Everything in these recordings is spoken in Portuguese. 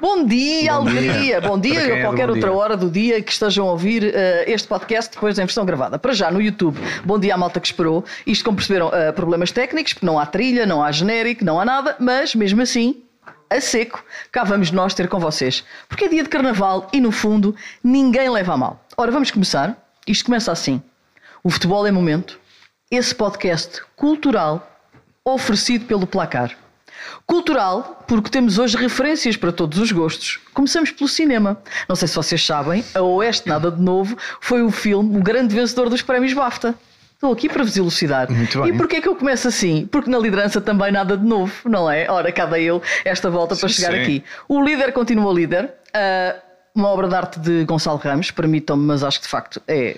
Bom dia, Bom alegria. Dia. Bom dia ou é qualquer outra dia. hora do dia que estejam a ouvir uh, este podcast depois da versão gravada. Para já no YouTube. Bom dia à malta que esperou. Isto, como perceberam, uh, problemas técnicos, porque não há trilha, não há genérico, não há nada, mas mesmo assim, a seco, cá vamos nós ter com vocês. Porque é dia de carnaval e, no fundo, ninguém leva a mal. Ora, vamos começar. Isto começa assim. O futebol é momento. Esse podcast cultural oferecido pelo Placar. Cultural, porque temos hoje referências para todos os gostos. Começamos pelo cinema. Não sei se vocês sabem, A Oeste Nada de Novo foi o filme, o grande vencedor dos prémios BAFTA. Estou aqui para vos elucidar. Muito bem. E porquê é que eu começo assim? Porque na liderança também nada de novo, não é? Ora, cada ele esta volta sim, para chegar sim. aqui. O líder continua líder. Uh, uma obra de arte de Gonçalo Ramos, permitam-me, mas acho que de facto é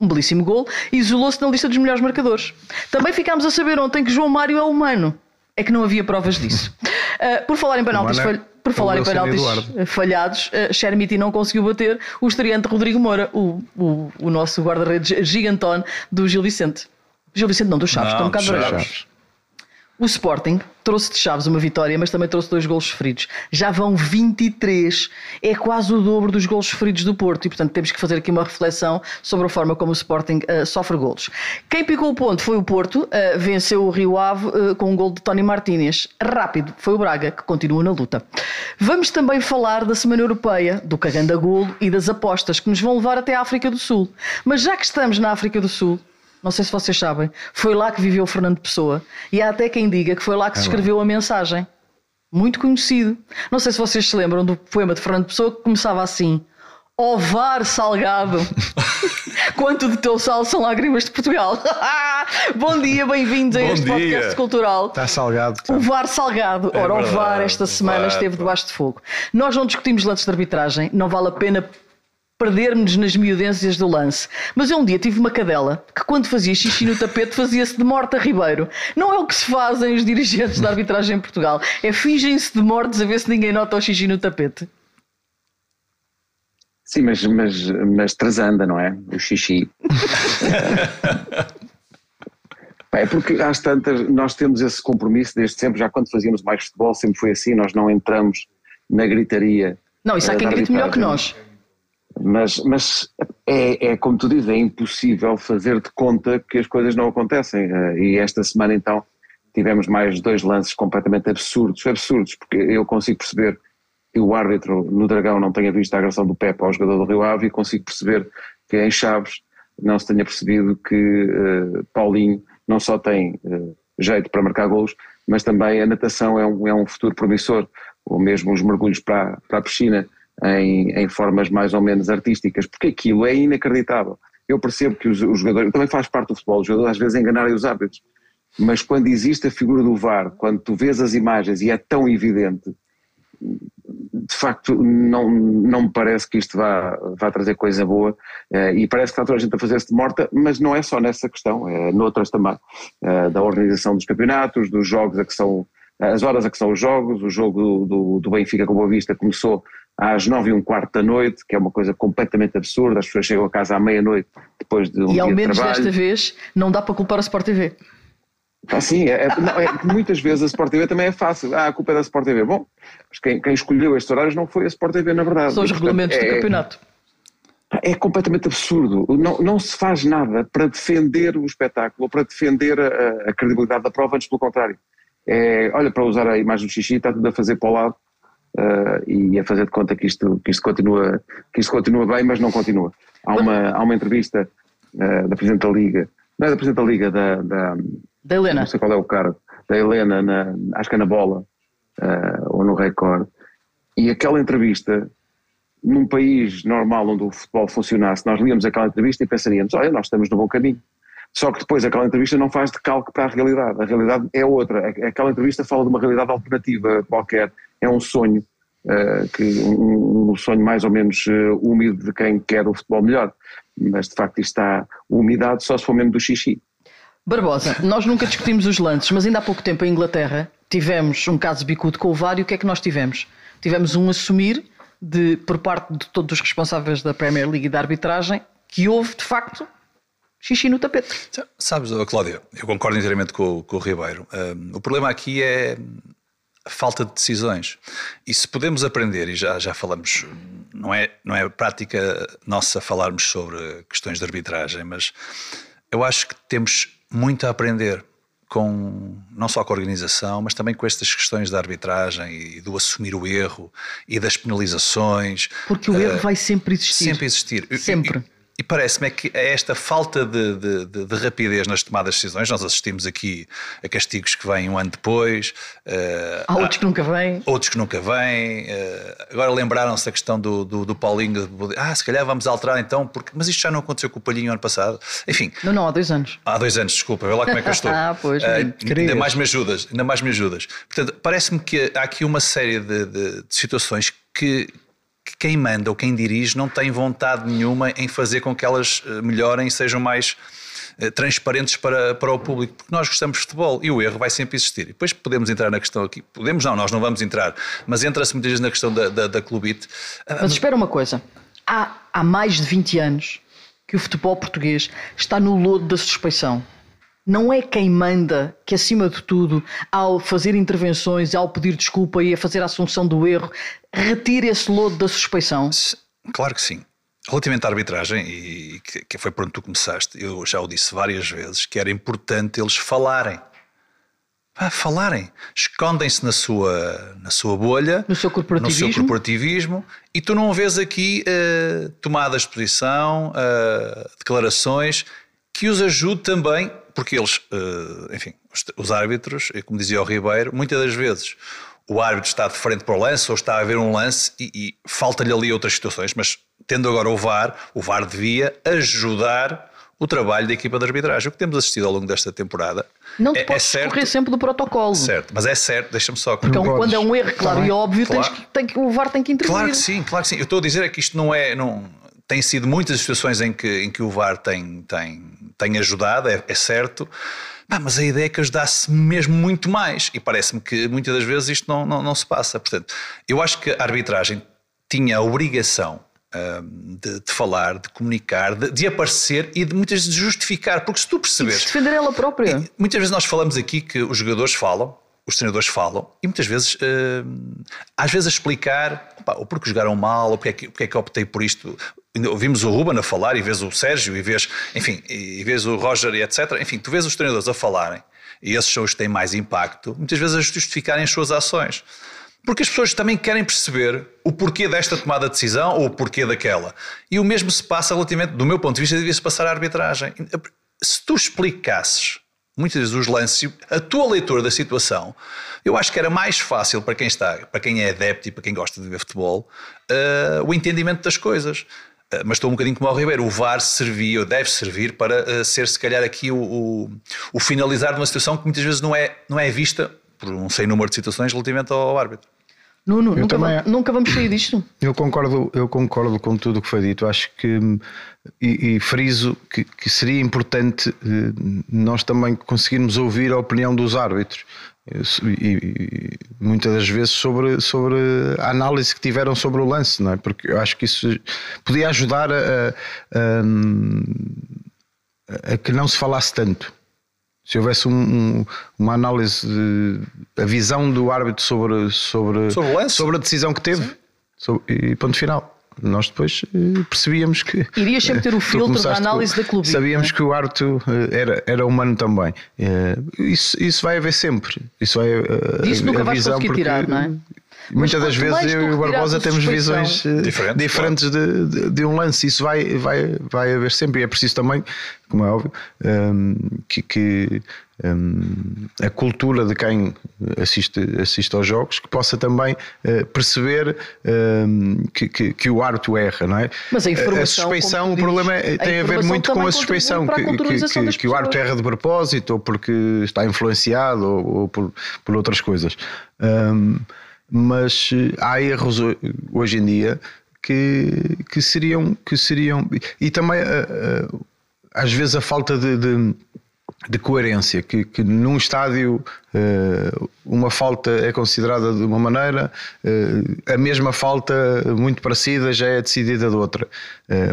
um belíssimo gol, isolou-se na lista dos melhores marcadores. Também ficámos a saber ontem que João Mário é humano é que não havia provas disso. Uh, por falar em penaltis, falha, por falar em penaltis falhados, uh, Chermiti não conseguiu bater o estreante Rodrigo Moura, o, o, o nosso guarda-redes gigantón do Gil Vicente. Gil Vicente não, do Chaves, não, estou um bocado Chaves. O Sporting trouxe de Chaves uma vitória, mas também trouxe dois golos sofridos. Já vão 23. É quase o dobro dos golos sofridos do Porto. E, portanto, temos que fazer aqui uma reflexão sobre a forma como o Sporting uh, sofre golos. Quem picou o ponto foi o Porto. Uh, venceu o Rio Ave uh, com um gol de Tony Martínez. Rápido foi o Braga, que continua na luta. Vamos também falar da Semana Europeia, do caganda golo e das apostas que nos vão levar até a África do Sul. Mas já que estamos na África do Sul, não sei se vocês sabem, foi lá que viveu Fernando Pessoa. E há até quem diga que foi lá que se é escreveu a mensagem. Muito conhecido. Não sei se vocês se lembram do poema de Fernando Pessoa que começava assim: Ovar salgado, quanto de teu sal são lágrimas de Portugal. Bom dia, bem-vindos a este dia. podcast cultural. Está salgado. Tá. O VAR salgado. É Ora, verdade, o VAR esta semana esteve debaixo de fogo. Nós não discutimos lances de arbitragem, não vale a pena perdermos nas miudências do lance. Mas eu um dia tive uma cadela que, quando fazia xixi no tapete, fazia-se de morta Ribeiro. Não é o que se fazem os dirigentes da arbitragem em Portugal. É fingem-se de mortos a ver se ninguém nota o xixi no tapete. Sim, mas, mas, mas trasanda, não é? O xixi. é porque às tantas, nós temos esse compromisso desde sempre, já quando fazíamos mais futebol, sempre foi assim, nós não entramos na gritaria. Não, isso há quem grite melhor que nós. Mas, mas é, é, como tu dizes, é impossível fazer de conta que as coisas não acontecem. Eh, e esta semana então tivemos mais dois lances completamente absurdos, absurdos, porque eu consigo perceber que o árbitro no Dragão não tenha visto a agressão do Pepe ao jogador do Rio Ave e consigo perceber que em Chaves não se tenha percebido que uh, Paulinho não só tem uh, jeito para marcar golos, mas também a natação é um, é um futuro promissor, ou mesmo os mergulhos para, para a piscina em, em formas mais ou menos artísticas, porque aquilo é inacreditável. Eu percebo que os, os jogadores, também faz parte do futebol, os jogadores às vezes enganarem os árbitros, mas quando existe a figura do VAR, quando tu vês as imagens e é tão evidente, de facto não, não me parece que isto vá, vá trazer coisa boa eh, e parece que está toda a gente a fazer-se de morta, mas não é só nessa questão, é noutras também, eh, da organização dos campeonatos, dos jogos a que são, as horas a que são os jogos, o jogo do, do Benfica com Boa Vista começou às nove e um quarto da noite, que é uma coisa completamente absurda, as pessoas chegam a casa à meia-noite depois de um E ao menos de desta vez não dá para culpar a Sport TV. Ah, sim, é, é, não, é, muitas vezes a Sport TV também é fácil. Ah, a culpa é da Sport TV. Bom, mas quem, quem escolheu estes horários não foi a Sport TV, na verdade. São os regulamentos do é, campeonato. É completamente absurdo. Não, não se faz nada para defender o espetáculo, para defender a, a credibilidade da prova, antes pelo contrário. É, olha, para usar a imagem do xixi, está tudo a fazer para o lado uh, e a fazer de conta que isto, que, isto continua, que isto continua bem, mas não continua. Há uma, há uma entrevista uh, da Presidente da Liga, não é da Presidente da Liga, da, da, da Helena. Não sei qual é o cargo, da Helena, na, acho que é na Bola uh, ou no Record, e aquela entrevista num país normal onde o futebol funcionasse, nós líamos aquela entrevista e pensaríamos, olha, nós estamos no bom caminho. Só que depois aquela entrevista não faz de calque para a realidade. A realidade é outra. Aquela entrevista fala de uma realidade alternativa qualquer é um sonho, uh, que, um, um, sonho mais ou menos uh, úmido de quem quer o futebol melhor, mas de facto está umidade só se for mesmo do xixi. Barbosa, nós nunca discutimos os lances, mas ainda há pouco tempo em Inglaterra tivemos um caso bicudo com o VAR e o que é que nós tivemos? Tivemos um assumir de, por parte de todos os responsáveis da Premier League e da arbitragem que houve de facto xixi no tapete. Sabes, Cláudia, eu concordo inteiramente com, com o Ribeiro. Um, o problema aqui é falta de decisões. E se podemos aprender, e já, já falamos, não é, não é prática nossa falarmos sobre questões de arbitragem, mas eu acho que temos muito a aprender com não só com a organização, mas também com estas questões da arbitragem e do assumir o erro e das penalizações. Porque o erro uh, vai sempre existir. Sempre existir. Sempre. E, e parece-me é que é esta falta de, de, de, de, rapidez nas tomadas de decisões, nós assistimos aqui a castigos que vêm um ano depois. Uh, há outros que nunca vêm. Outros que nunca vêm. Uh, agora lembraram-se da questão do, do, do Paulinho. Ah, se calhar vamos alterar então, porque, mas isto já não aconteceu com o Palhinho ano passado. Enfim. Não, não, há dois anos. Há dois anos, desculpa, vê lá como é que eu estou. ah, pois. Uh, ainda mais me ajudas, ainda mais me ajudas. Portanto, parece-me que há aqui uma série de situações que, que quem manda ou quem dirige não tem vontade nenhuma em fazer com que elas eh, melhorem e sejam mais eh, transparentes para, para o público, porque nós gostamos de futebol e o erro vai sempre existir. E depois podemos entrar na questão aqui, podemos não, nós não vamos entrar, mas entra-se muitas vezes na questão da, da, da clubite. Ah, mas espera uma coisa, há, há mais de 20 anos que o futebol português está no lodo da suspeição não é quem manda que, acima de tudo, ao fazer intervenções, ao pedir desculpa e a fazer a assunção do erro, retire esse lodo da suspeição? Claro que sim. Relativamente à arbitragem, e que foi por onde tu começaste, eu já o disse várias vezes, que era importante eles falarem. Ah, falarem. Escondem-se na sua, na sua bolha, no seu corporativismo, no seu corporativismo e tu não vês aqui uh, tomadas de posição, uh, declarações que os ajude também porque eles, eh, enfim, os árbitros, como dizia o Ribeiro, muitas das vezes o árbitro está de frente para o lance ou está a ver um lance e, e falta-lhe ali outras situações, mas tendo agora o VAR, o VAR devia ajudar o trabalho da equipa de arbitragem. O que temos assistido ao longo desta temporada. Não te é, podes é correr sempre do protocolo. Certo, mas é certo, deixa-me só. Porque então, quando é um erro claro e óbvio, claro. Tens que, tem que, o VAR tem que intervir. Claro que sim, claro que sim. Eu estou a dizer é que isto não é. Não, tem sido muitas situações em que, em que o VAR tem, tem, tem ajudado, é, é certo. mas a ideia é que ajudasse mesmo muito mais. E parece-me que muitas das vezes isto não, não, não, se passa. Portanto, eu acho que a arbitragem tinha a obrigação hum, de, de, falar, de comunicar, de, de, aparecer e de muitas vezes de justificar. Porque se tu percebes. E de defender ela própria. Muitas vezes nós falamos aqui que os jogadores falam, os treinadores falam e muitas vezes, uh, às vezes a explicar opa, ou porque jogaram mal, ou porque é, que, porque é que optei por isto. Ouvimos o Ruben a falar e vês o Sérgio e vês, enfim, e vês o Roger e etc. Enfim, tu vês os treinadores a falarem e esses são os que têm mais impacto, muitas vezes a justificarem as suas ações. Porque as pessoas também querem perceber o porquê desta tomada de decisão ou o porquê daquela. E o mesmo se passa relativamente, do meu ponto de vista, devia-se passar à arbitragem. Se tu explicasses muitas vezes os lances, a tua leitura da situação, eu acho que era mais fácil para quem está, para quem é adepto e para quem gosta de ver futebol, uh, o entendimento das coisas. Uh, mas estou um bocadinho como o Ribeiro, o VAR servia, ou deve servir para uh, ser se calhar aqui o, o, o, finalizar de uma situação que muitas vezes não é, não é vista por um sem número de situações relativamente ao árbitro. Nuno, nunca, também, vamos, nunca vamos sair disto. Eu concordo, eu concordo com tudo o que foi dito. Acho que, e, e friso que, que, seria importante eh, nós também conseguirmos ouvir a opinião dos árbitros. E, muitas das vezes sobre, sobre a análise que tiveram sobre o lance, não é? Porque eu acho que isso podia ajudar a, a, a que não se falasse tanto se houvesse um, um, uma análise, a visão do árbitro sobre, sobre, sobre, sobre a decisão que teve, sobre, e ponto final. Nós depois eh, percebíamos que. Irias sempre ter o filtro da análise da clube. Sabíamos é? que o árbitro eh, era, era humano também. Eh, isso, isso vai haver sempre. Isso vai. Isso nunca vais conseguir tirar, não é? Muitas das vezes eu e o Barbosa temos visões diferentes, diferentes de, de, de, um lance. Isso vai, vai, vai haver sempre. E é preciso também, como é óbvio, um, que, que um, a cultura de quem assiste, assiste aos jogos que possa também uh, perceber um, que, que, que, o árbitro erra, não é? Mas a informação. A suspeição, o problema é, tem a, a ver muito com a suspeição, que, que, que, o árbitro erra de propósito ou porque está influenciado ou, ou por, por outras coisas. Um, mas eh, há erros hoje em dia que, que seriam que seriam e também eh, eh, às vezes a falta de, de, de coerência que, que num estádio uma falta é considerada de uma maneira, a mesma falta muito parecida já é decidida de outra.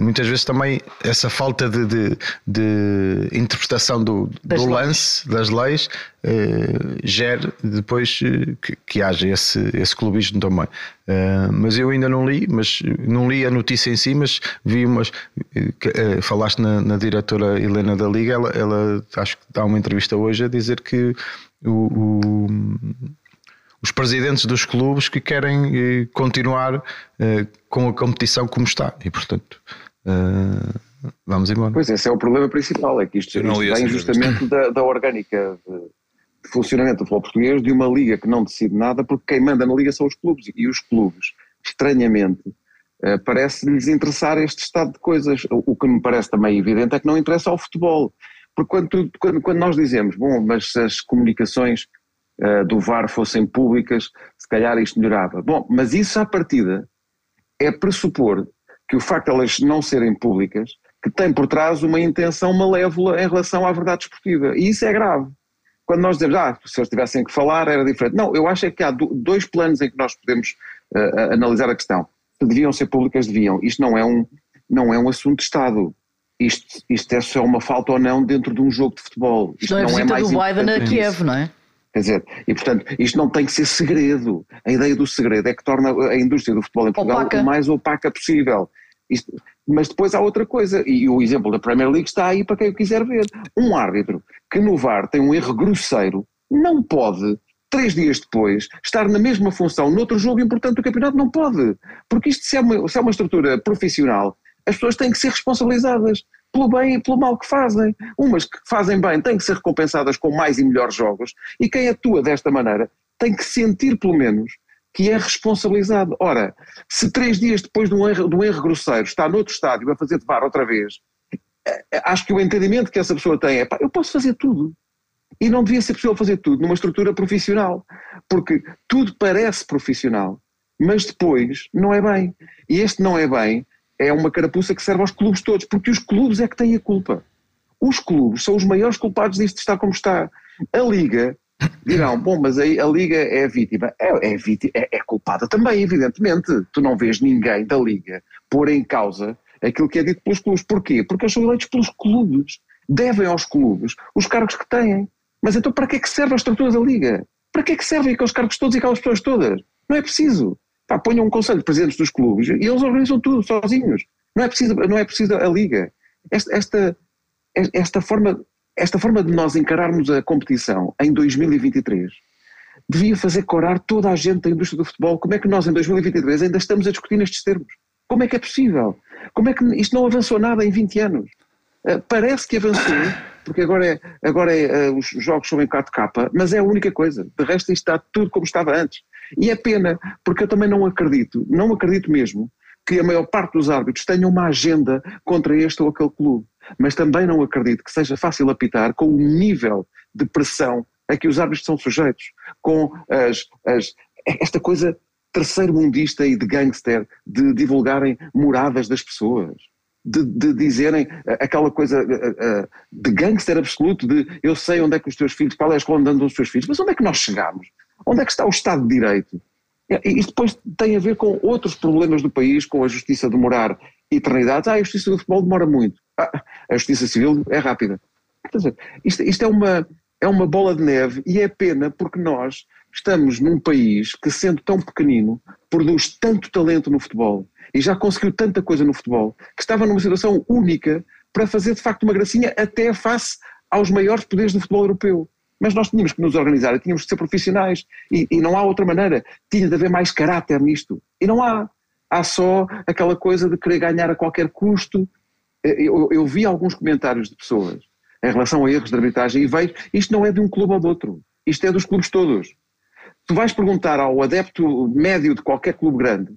Muitas vezes também essa falta de, de, de interpretação do, do lance, das leis, gera depois que, que haja esse, esse clubismo também. Mas eu ainda não li, mas não li a notícia em si, mas vi umas. Falaste na, na diretora Helena da Liga, ela, ela acho que dá uma entrevista hoje a dizer que o, o, os presidentes dos clubes que querem eh, continuar uh, com a competição como está e portanto uh, vamos embora. Pois esse é o problema principal, é que isto, isto vem justamente da, da orgânica de, de, funcionamento do futebol português de uma liga que não decide nada porque quem manda na liga são os clubes e os clubes, estranhamente, parece-lhes interessar este estado de coisas. O, o que me parece também evidente é que não interessa ao futebol porque quando, quando, quando nós dizemos, bom, mas se as comunicações uh, do VAR fossem públicas, se calhar isto melhorava. Bom, mas isso à partida é pressupor que o facto de elas não serem públicas, que tem por trás uma intenção malévola em relação à verdade esportiva. E isso é grave. Quando nós dizemos, ah, se eles tivessem que falar era diferente. Não, eu acho é que há dois planos em que nós podemos uh, analisar a questão. Deviam ser públicas, deviam. Isto não é um, não é um assunto de Estado isto, isto é só uma falta ou não dentro de um jogo de futebol. Isto não é não é mais do Biden a Kiev, não é? Quer dizer, e portanto, isto não tem que ser segredo. A ideia do segredo é que torna a indústria do futebol em Portugal opaca. o mais opaca possível. Isto, mas depois há outra coisa, e o exemplo da Premier League está aí para quem o quiser ver. Um árbitro que no VAR tem um erro grosseiro não pode, três dias depois, estar na mesma função noutro jogo importante do campeonato. Não pode. Porque isto, se é uma, se é uma estrutura profissional, as pessoas têm que ser responsabilizadas pelo bem e pelo mal que fazem. Umas que fazem bem têm que ser recompensadas com mais e melhores jogos, e quem atua desta maneira tem que sentir, pelo menos, que é responsabilizado. Ora, se três dias depois de um erro, de um erro grosseiro está noutro estádio a fazer de bar outra vez, eh, acho que o entendimento que essa pessoa tem é pá, eu posso fazer tudo. E não devia ser possível fazer tudo numa estrutura profissional, porque tudo parece profissional, mas depois não é bem. E este não é bem é uma carapuça que serve aos clubes todos, porque os clubes é que têm a culpa. Os clubes são os maiores culpados disto estar como está. A Liga, dirão, bom, mas aí a Liga é vítima. É, é, vítima, é, é culpada também, evidentemente. Tu não vês ninguém da Liga pôr em causa aquilo que é dito pelos clubes. Porquê? Porque eles são eleitos pelos clubes. Devem aos clubes os cargos que têm. Mas então para que é que serve a estrutura da Liga? Para que é que servem aqueles cargos todos e aquelas pessoas todas? Não é preciso. Pá, ponham um conselho de presidentes dos clubes e eles organizam tudo sozinhos. Não é preciso, não é preciso a liga. Esta, esta, esta, forma, esta forma de nós encararmos a competição em 2023 devia fazer corar toda a gente da indústria do futebol. Como é que nós em 2023 ainda estamos a discutir nestes termos? Como é que é possível? Como é que isto não avançou nada em 20 anos? Uh, parece que avançou, porque agora, é, agora é, uh, os jogos são em 4K, mas é a única coisa. De resto, isto está tudo como estava antes. E é pena, porque eu também não acredito, não acredito mesmo, que a maior parte dos árbitros tenham uma agenda contra este ou aquele clube. Mas também não acredito que seja fácil apitar com o nível de pressão a que os árbitros são sujeitos, com as, as, esta coisa terceiro mundista e de gangster de divulgarem moradas das pessoas. De, de, dizerem aquela coisa de gangster absoluto de eu sei onde é que os teus filhos, qual é a escola onde andam os teus filhos, mas onde é que nós chegamos? Onde é que está o Estado de Direito? E depois tem a ver com outros problemas do país, com a justiça demorar eternidades. Ah, a justiça do futebol demora muito. Ah, a justiça civil é rápida. Dizer, isto, isto é, uma, é uma bola de neve e é pena porque nós estamos num país que, sendo tão pequenino, produz tanto talento no futebol e já conseguiu tanta coisa no futebol, que estava numa situação única para fazer de facto uma gracinha até face aos maiores poderes do futebol europeu. Mas nós tínhamos que nos organizar tínhamos que ser profissionais e, e, não há outra maneira. Tinha de haver mais caráter nisto. E não há. Há só aquela coisa de querer ganhar a qualquer custo. Eh, eu, eu vi alguns comentários de pessoas em relação a erros de arbitragem e vejo, isto não é de um clube ou de outro. Isto é dos clubes todos. Tu vais perguntar ao adepto médio de qualquer clube grande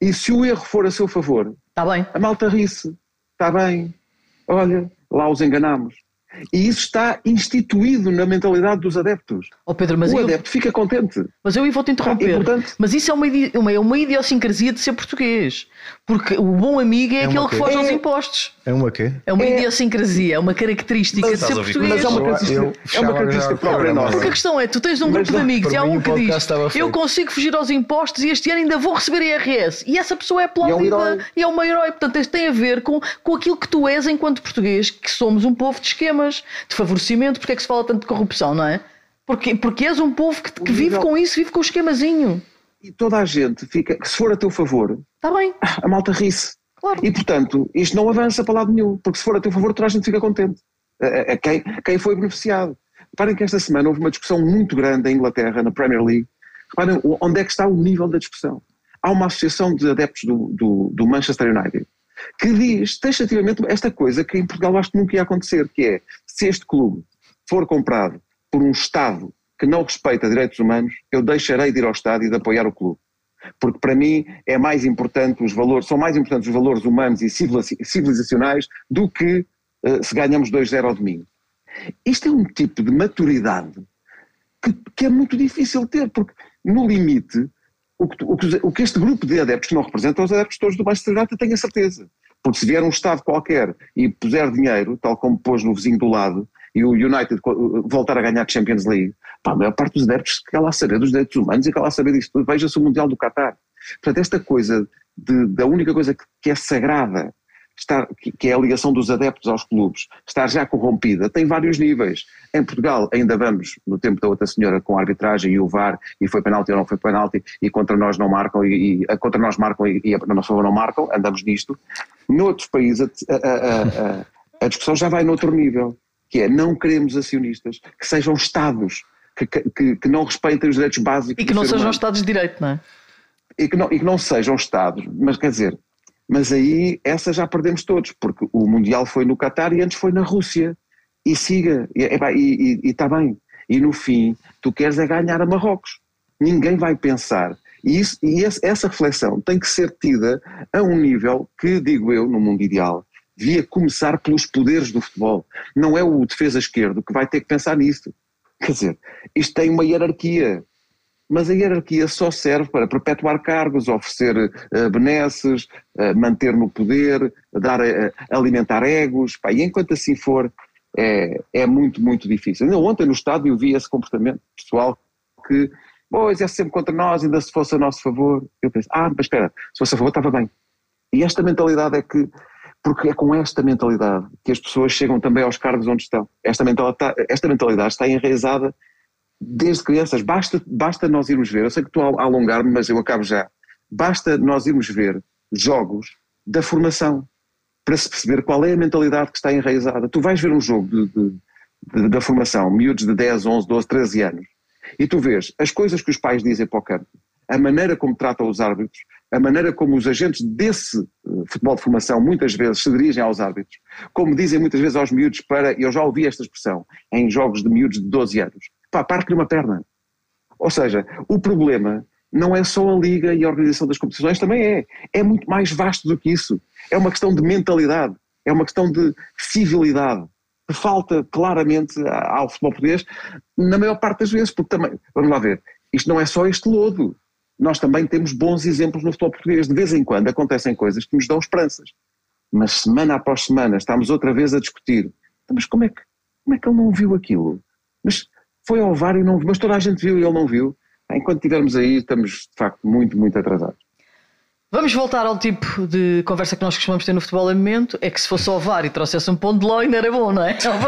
e se o erro for a seu favor, está bem. a malta ri-se. Está bem. Olha, lá os enganamos. E isso está instituído na mentalidade dos adeptos. Oh Pedro, mas o eu... adepto fica contente. Mas eu vou-te interromper. Ah, mas isso é uma, uma, é uma idiosincrasia de ser português. Porque o bom amigo é, é aquele que foge é... aos impostos. É uma quê? É uma é... idiosincrasia, é uma característica mas, de ser português. Mas é uma característica, é uma característica própria nossa. Porque a questão é, tu tens um grupo de amigos e há um que diz eu consigo fugir aos impostos e este ano ainda vou receber IRS. E essa pessoa é aplaudida e é um herói. Portanto, isto tem a ver com, com aquilo que tu és enquanto português, que somos um povo de esquemas, de favorecimento. Porque é que se fala tanto de corrupção, não é? Porque, porque és um povo que, que vive com isso, vive com o esquemazinho. E toda a gente fica, se for a teu favor, Está bem. a malta ri-se. Claro. E portanto, isto não avança para lado nenhum, porque se for a teu favor, toda a gente fica contente. A, a, a quem, quem foi beneficiado. Reparem que esta semana houve uma discussão muito grande em Inglaterra, na Premier League. Reparem onde é que está o nível da discussão. Há uma associação de adeptos do, do, do Manchester United que diz taxativamente esta coisa que em Portugal acho que nunca ia acontecer, que é se este clube for comprado por um Estado que não respeita direitos humanos, eu deixarei de ir ao Estado e de apoiar o clube. Porque para mim é mais importante os valores, são mais importantes os valores humanos e civilizacionais do que uh, se ganhamos 2-0 ao domingo. Isto é um tipo de maturidade que, que é muito difícil ter, porque no limite o que, o, que, o que, este grupo de adeptos que não representam os adeptos todos do Manchester United, tenho a certeza. Porque se vier um Estado qualquer e puser dinheiro, tal como pôs no vizinho do lado, e o United voltar a ganhar a Champions League, pá, a maior parte dos adeptos quer lá saber dos direitos humanos e quer lá saber disso tudo. Veja-se o Mundial do Qatar. Portanto, esta coisa de, da única coisa que, que é sagrada, estar, que, é a ligação dos adeptos aos clubes, estar já corrompida, tem vários níveis. Em Portugal ainda vamos, no tempo da outra senhora, com a arbitragem e o VAR, e foi penalti ou não foi penalti, e contra nós não marcam, e, e contra nós marcam e, e a nossa favor não marcam, andamos nisto. Noutros países a, a, a, a discussão já vai noutro nível que é não queremos acionistas que sejam Estados que, que, que não respeitem os direitos básicos. E que não sejam. Estados de Direito, não é? E que não, e que não sejam Estados, mas quer dizer, mas aí essa já perdemos todos, porque o Mundial foi no Qatar e antes foi na Rússia. E siga, e está bem. E no fim, tu queres é ganhar a Marrocos. Ninguém vai pensar. E, isso, e essa reflexão tem que ser tida a um nível que, digo eu, no mundo ideal, devia começar pelos poderes do futebol. Não é o defesa esquerdo que vai ter que pensar nisto. Quer dizer, isto tem uma hierarquia, mas a hierarquia só serve para perpetuar cargos, oferecer uh, benesses, uh, manter no poder, dar, uh, alimentar egos, pá, e enquanto assim for, é, é muito, muito difícil. Ainda ontem no estádio eu vi esse comportamento pessoal que, pois, é sempre contra nós, ainda se fosse a nosso favor. Eu penso, ah, mas espera, se fosse a favor estava bem. E esta mentalidade é que porque é com esta mentalidade que as pessoas chegam também aos cargos onde estão. Esta mentalidade, esta mentalidade está enraizada desde crianças. Basta, basta nós irmos ver, eu sei que estou a alongar-me, mas eu acabo já. Basta nós irmos ver jogos da formação para se perceber qual é a mentalidade que está enraizada. Tu vais ver um jogo de, de, de, da formação, miúdos de 10, 11, 12, 13 anos, e tu vês as coisas que os pais dizem para o campo, a maneira como tratam os árbitros, a maneira como os agentes desse eh, futebol de formação muitas vezes se dirigem aos árbitros, como dizem muitas vezes aos miúdos para, eu já ouvi esta expressão, em jogos de miúdos de 12 anos, pá, parte-lhe uma perna. Ou seja, o problema não é só a liga e a organização das competições, também é. É muito mais vasto do que isso. É uma questão de mentalidade, é uma questão de civilidade. Falta claramente ao futebol português, na maior parte das vezes, porque também, vamos lá ver, isto não é só este lodo nós também temos bons exemplos no futebol português. De vez em quando acontecem coisas que nos dão esperanças. Mas semana após semana estamos outra vez a discutir. Mas como é que, como é que ele não viu aquilo? Mas foi ao VAR e não viu, mas toda a gente viu e ele não viu. Enquanto estivermos aí, estamos de facto muito, muito atrasados. Vamos voltar ao tipo de conversa que nós costumamos ter no futebol em momento. É que se fosse ao VAR e trouxesse um ponto de ló ainda era bom, não é? É uma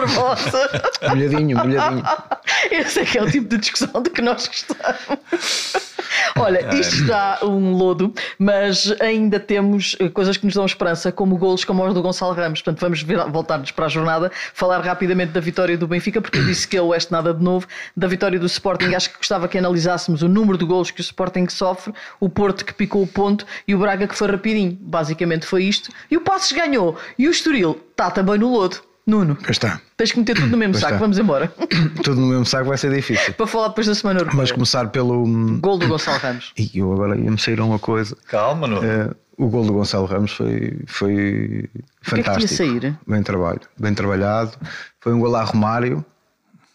molhadinho, molhadinho. Esse é que é o tipo de discussão de que nós gostamos. Olha, isto está um lodo, mas ainda temos eh, coisas que nos dão esperança, como golos como os do Gonçalo Ramos. Portanto, vamos voltar-nos para a jornada, falar rapidamente da vitória do Benfica, porque eu disse que ele este nada de novo, da vitória do Sporting. Acho que gostava que analisássemos o número de golos que o Sporting sofre, o Porto que picou o ponto e o Braga que foi rapidinho. Basicamente foi isto. E o Passos ganhou. E o Estoril está também no lodo. Nuno. Pois está. Tens que meter tudo no mesmo saco, está. vamos embora. Tudo no mesmo saco vai ser difícil. Para falar depois da semana europeia. Mas começar pelo. Gol do Gonçalo Ramos. E eu agora ia-me sair uma coisa. Calma, Nuno. Uh, o gol do Gonçalo Ramos foi, foi fantástico. Que é que sair? Bem trabalho, bem trabalhado. Foi um gol a Romário.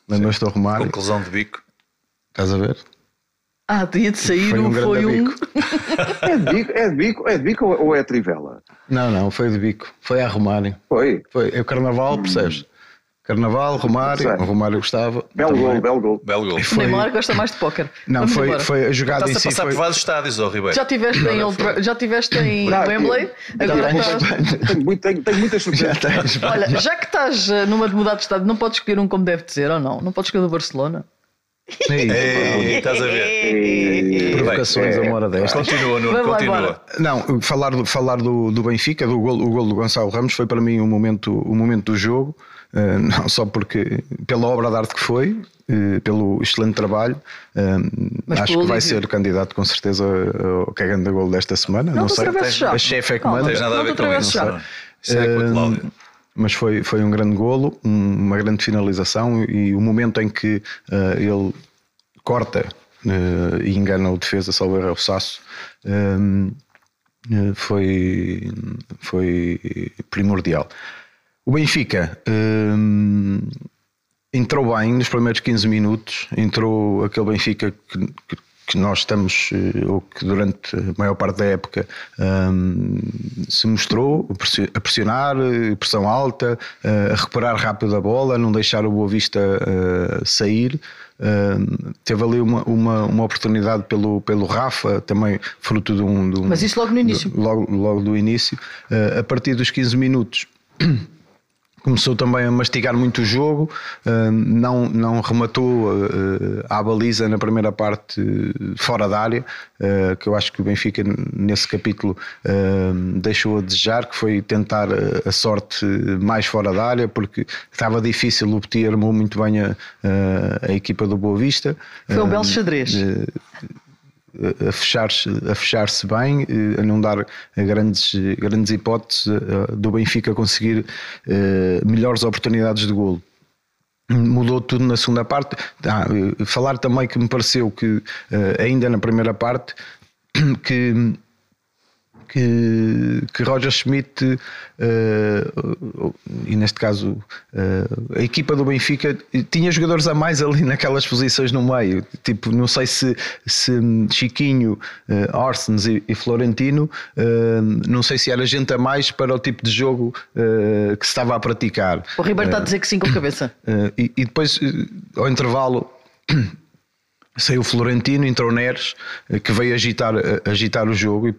Lembras-te do Romário? Conclusão de bico. Estás a ver? Ah, tinha de sair, foi um. Foi um... é, de bico, é de bico, é de bico ou é trivela? Não, não, foi de bico. Foi a Romário. Foi? Foi. É o carnaval, percebes? Carnaval, Romário, o Romário gostava. Belo gol, belo gol. Belo gol. Foi... Neymar gosta mais de póquer. Não, foi, foi a jogada em si. a passar foi... por vários estádios, oh, Ribeiro. Já tiveste em, Old... já tiveste em não, Wembley? Agora estás... tenho, muito, tenho, tenho muitas surpresas. Olha, já que estás eh, numa de mudar de estado, não podes escolher um como deve ser ou não? Não podes escolher do Barcelona? Ei, estás a ver? Provocações a uma hora desta. Continua, Nuno, continua. Não, falar, do, falar do, do Benfica, do gol, o gol do Gonçalo Ramos, foi para mim o um momento, um momento do jogo. Uh, não só porque pela obra de arte que foi, uh, pelo excelente trabalho, uh, acho que vai ser candidato com certeza ao que é grande gol desta semana. Não, não sei, a chefe é que manda. Não tens nada a ver com isso. Com mas foi, foi um grande golo, uma grande finalização e o momento em que uh, ele corta uh, e engana o defesa, salvo erro, o Sasso, um, foi, foi primordial. O Benfica um, entrou bem nos primeiros 15 minutos, entrou aquele Benfica que, que, que nós estamos, eh, ou que durante a maior parte da época um, se mostrou a pressionar, eh, pressão alta, eh, a recuperar rápido a bola, a não deixar o Boa Vista sair. Uh, teve ali uma, uma, uma, oportunidade pelo, pelo Rafa, também fruto de um. De um Mas isso logo no início. De, logo, logo do início. Uh, a partir dos 15 minutos começou também a mastigar muito o jogo, uh, não, não rematou uh, à baliza na primeira parte fora da área, que eu acho que o Benfica nesse capítulo deixou a desejar, que foi tentar a sorte mais fora da área, porque estava difícil, o Petit armou muito bem a, a equipa do Boa Vista. Foi um belo xadrez a fechar-se fechar bem, eh, a não dar grandes, grandes hipóteses eh, do Benfica conseguir eh, melhores oportunidades de golo mudou tudo na segunda parte. Ah, falar também que me pareceu que ainda na primeira parte que que, que Roger Schmidt uh, e neste caso uh, a equipa do Benfica tinha jogadores a mais ali naquelas posições no meio. Tipo não sei se, se Chiquinho, uh, Orsens e, e Florentino não sei se era gente a mais para o tipo de jogo que se estava a praticar. O Ribeiro está a dizer que sim com a cabeça. e, e depois ao intervalo Saiu Florentino, entrou Neres, eh, que veio agitar, eh, agitar o jogo e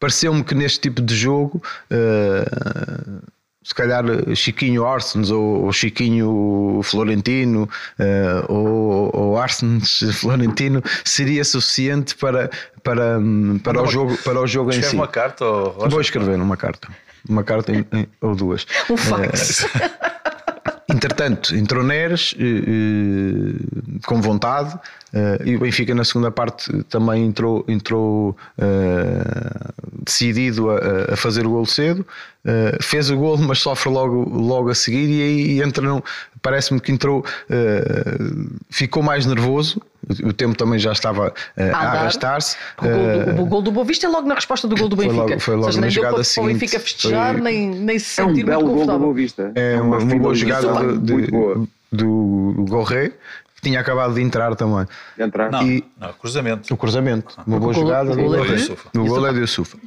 pareceu-me que neste tipo de jogo, uh, se calhar Chiquinho Arsens ou, ou Chiquinho Florentino uh, ou, ou Arsens Florentino seria suficiente para, para, para, o, jogo, para o jogo em si. uma carta? Ou... Vou escrever uma carta. Uma carta em, em, ou duas. Um fax. Entretanto, entrou Neres eh, eh, com vontade eh, e o Benfica na segunda parte também entrou, entrou decidido a, a, fazer o gol cedo. fez o gol, mas sofre logo, logo a seguir e aí entra no, parece-me que entrou, ficou mais nervoso. O tempo também já estava uh, a, a arrastar-se. O, uh, o, gol do Boa Vista é logo na resposta do gol do Benfica. Foi logo, foi logo seja, na jogada para, seguinte. o Benfica festejar, foi... nem, nem se sentir é um belo gol do Boa Vista. É uma, uma boa jogada de, do, do Gorré tinha acabado de entrar também. De entrar. Não, e, não, cruzamento. O cruzamento. Uma boa jogada. O gol é do gol é de Yusufa.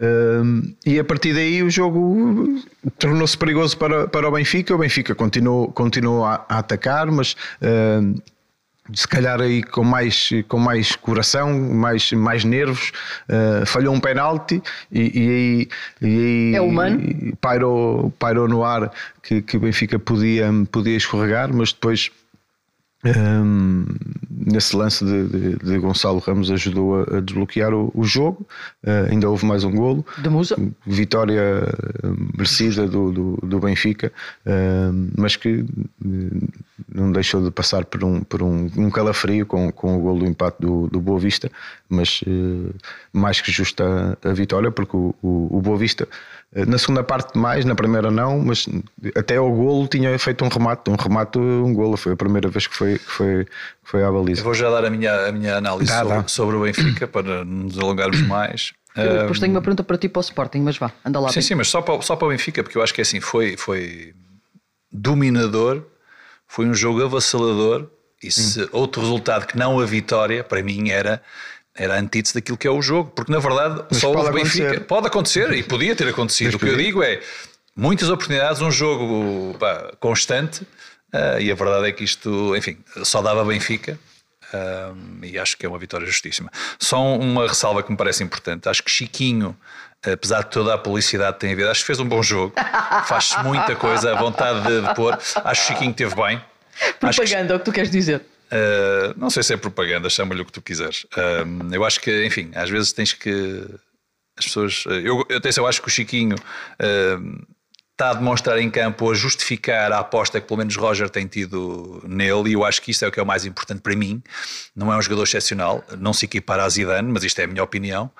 Um, e a partir daí o jogo tornou-se perigoso para, para o Benfica. O Benfica continuou, continuou a, a atacar, mas um, se calhar aí com mais, com mais coração, mais, mais nervos, uh, falhou um penalti e, e, e, é humano. pairou, pairou no ar que, que o Benfica podia, podia escorregar, mas depois um, nesse lance de, de, de, Gonçalo Ramos ajudou a, a desbloquear o, o jogo. Uh, ainda houve mais um golo. De Musa. Vitória merecida do, do, do Benfica, uh, mas que não deixou de passar por um, por um, um calafrio com, com o golo do empate do, do Boa Vista, mas uh, mais que justa a, a vitória, porque o, o, o Boa Vista na segunda parte mais, na primeira não, mas até ao golo tinha feito um remate, um remate, um golo. Foi a primeira vez que foi, que foi, que foi à baliza. Eu vou já dar a minha, a minha análise tá, sobre, tá. sobre, o Benfica para nos alongarmos mais. Eu depois tenho uma pergunta para ti para o Sporting, mas vá, anda lá. Sim, bem. sim, mas só para, só para o Benfica, porque eu acho que é assim, foi, foi dominador, foi um jogo avassalador, e se hum. outro resultado que não a vitória, para mim era era a antítese daquilo que é o jogo, porque na verdade Mas só o Benfica. Acontecer. Pode acontecer e podia ter acontecido. Mas o que eu digo é muitas oportunidades, um jogo pá, constante, uh, e a verdade é que isto, enfim, só dava Benfica. Uh, e acho que é uma vitória justíssima. Só uma ressalva que me parece importante. Acho que Chiquinho, apesar de toda a publicidade que tem havido, acho que fez um bom jogo. Faz muita coisa, a vontade de, de pôr. Acho que Chiquinho teve bem. Propaganda, que... é o que tu queres dizer. Uh, não sei se é propaganda, chama-lhe o que tu quiseres. Uh, eu acho que, enfim, às vezes tens que. As pessoas. Eu, eu, eu acho que o Chiquinho uh, está a demonstrar em campo a justificar a aposta que pelo menos Roger tem tido nele, e eu acho que isso é o que é o mais importante para mim. Não é um jogador excepcional, não se equipara a Zidane, mas isto é a minha opinião.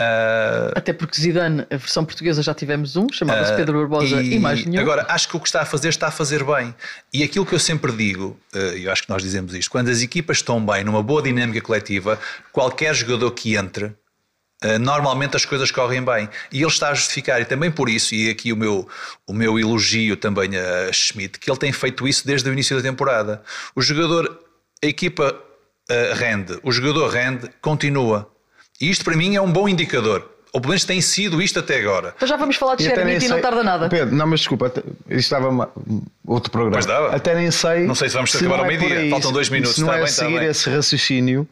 Uh... Até porque Zidane, a versão portuguesa já tivemos um, chamava-se uh... Pedro Barbosa e, e, mais nenhum. Agora, acho que o que está a fazer está a fazer bem. E aquilo que eu sempre digo, uh, e eu acho que nós dizemos isto, quando as equipas estão bem, numa boa dinâmica coletiva, qualquer jogador que entre normalmente as coisas correm bem. E ele está a justificar, e também por isso, e aqui o meu, o meu elogio também a Schmidt, que ele tem feito isso desde o início da temporada. O jogador, a equipa uh, rende, o jogador rende, continua. E isto para mim é um bom indicador. Ou pelo menos tem sido isto até agora. Então já vamos falar de Schmidt e não tarda nada. Pedro, não, mas desculpa, isto estava uma, outro programa. Mas dava. Até nem sei. Não sei se vamos acabar ao é meio-dia, faltam dois minutos. Se não está é bem, seguir está esse raciocínio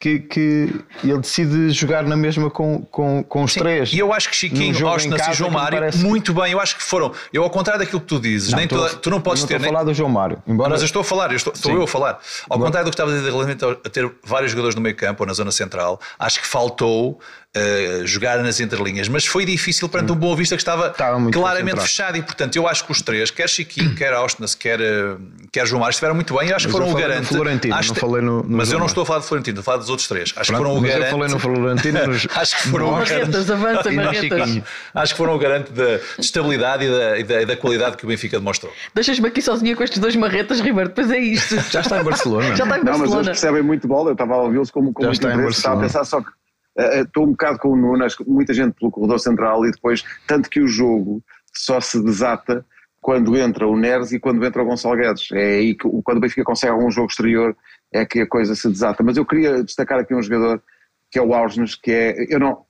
que, que ele decide jogar na mesma com, com, com os Sim, três. E eu acho que Chiquinho, Osnas e João Mário, muito bem, eu acho que foram. Eu, ao contrário daquilo que tu dizes, não, nem toda, tu não podes não ter. Estou a falar do João Mário. Embora... Mas eu estou a falar, eu estou, estou eu a falar. Ao Embora... contrário do que estava a dizer relativamente a ter vários jogadores no meio campo ou na zona central, acho que faltou uh, jogar nas entrelinhas, mas foi difícil perante um Boa Vista que estava, estava claramente fechado e portanto eu acho que os três, quer Chiquinho, quer Austin, quer, eh, quer João Mário, estiveram muito bem e acho mas que foram o garante. Florentino, acho não falei no, no mas eu não estou a falar de Florentino, estou a falar dos outros três. Acho Pronto, que foram o garante. Eu falei no Florentino. Nos... acho que foram o garante. avança. Acho que foram o garante da estabilidade e da, e da, e da qualidade que o Benfica demonstrou. Deixas-me aqui sozinha com estes dois marretas, Ribeiro, depois é isto. Já está em Barcelona. Já está em Barcelona. Não, mas eles percebem muito bola, eu estava a ouvi-los como, como muito interesse, estava a pensar só que estou um bocado com o Nuno, acho que muita gente pelo corredor central e depois, tanto que o jogo só se desata quando entra o Neres e quando entra o Gonçalo Guedes. É aí que quando o Benfica consegue algum jogo exterior é que a coisa se desata. Mas eu queria destacar aqui um jogador que é o Aursnes, que é, eu não,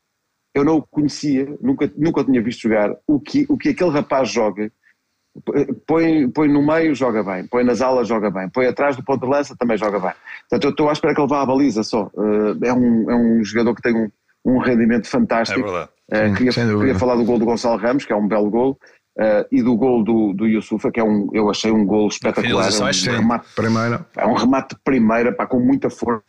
eu não o conhecia, nunca, nunca o tinha visto jogar, o que, o que aquele rapaz joga, põe, põe no meio, joga bem, põe nas alas, joga bem, põe atrás do ponto de lança, também joga bem. Portanto, eu estou à espera que ele vá à baliza só. Eh, é um, é um jogador que tem um, um rendimento fantástico. É verdade. Uh, queria, queria, falar do gol do Gonçalo Ramos, que é um belo gol, uh, e do gol do, do Yusufa, que é um, eu achei um gol espetacular. É um, remate, primeira. é um remate de primeira, pá, com muita força,